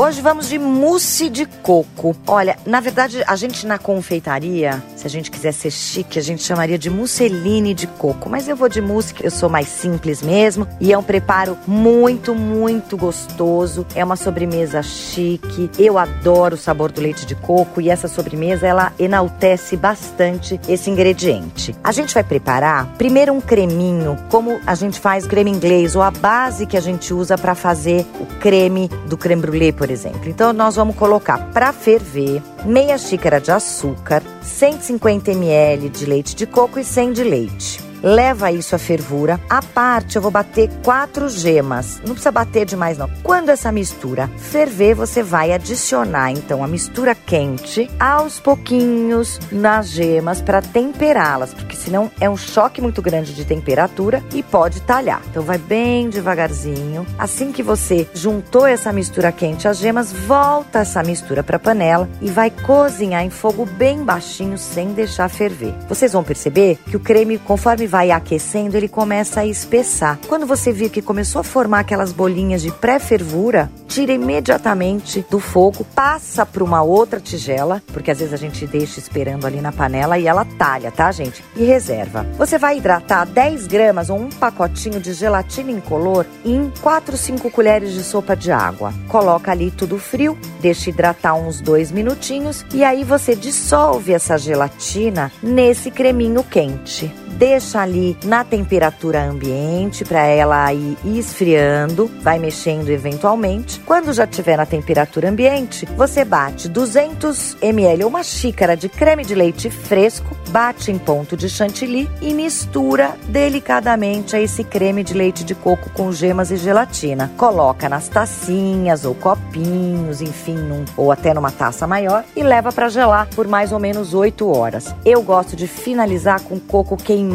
Hoje vamos de mousse de coco. Olha, na verdade, a gente na confeitaria, se a gente quiser ser chique, a gente chamaria de mousseline de coco. Mas eu vou de mousse, que eu sou mais simples mesmo. E é um preparo muito, muito gostoso. É uma sobremesa chique. Eu adoro o sabor do leite de coco e essa sobremesa, ela enaltece bastante esse ingrediente. A gente vai preparar primeiro um creminho, como a gente faz creme inglês, ou a base que a gente usa para fazer o creme do creme brulee, por exemplo. Então nós vamos colocar para ferver meia xícara de açúcar, 150 ml de leite de coco e 100 de leite. Leva isso à fervura. À parte, eu vou bater quatro gemas. Não precisa bater demais, não. Quando essa mistura ferver, você vai adicionar então a mistura quente aos pouquinhos nas gemas para temperá-las, porque senão é um choque muito grande de temperatura e pode talhar. Então vai bem devagarzinho. Assim que você juntou essa mistura quente às gemas, volta essa mistura para a panela e vai cozinhar em fogo bem baixinho sem deixar ferver. Vocês vão perceber que o creme, conforme vai aquecendo, ele começa a espessar. Quando você vir que começou a formar aquelas bolinhas de pré-fervura, tira imediatamente do fogo, passa para uma outra tigela, porque às vezes a gente deixa esperando ali na panela e ela talha, tá, gente? E reserva. Você vai hidratar 10 gramas ou um pacotinho de gelatina incolor em 4, 5 colheres de sopa de água. Coloca ali tudo frio, deixa hidratar uns dois minutinhos e aí você dissolve essa gelatina nesse creminho quente deixa ali na temperatura ambiente para ela ir esfriando, vai mexendo eventualmente. Quando já estiver na temperatura ambiente, você bate 200 ml ou uma xícara de creme de leite fresco, bate em ponto de chantilly e mistura delicadamente esse creme de leite de coco com gemas e gelatina. Coloca nas tacinhas ou copinhos, enfim, num, ou até numa taça maior e leva para gelar por mais ou menos 8 horas. Eu gosto de finalizar com coco queimado,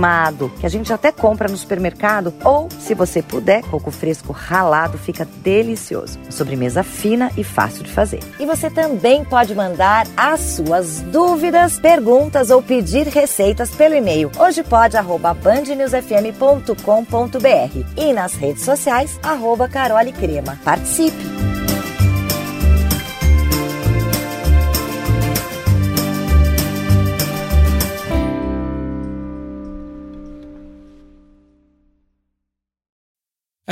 que a gente até compra no supermercado, ou, se você puder, coco fresco ralado, fica delicioso. Sobremesa fina e fácil de fazer. E você também pode mandar as suas dúvidas, perguntas ou pedir receitas pelo e-mail hojepod@bandnewsfm.com.br e nas redes sociais arroba Carole Crema. Participe!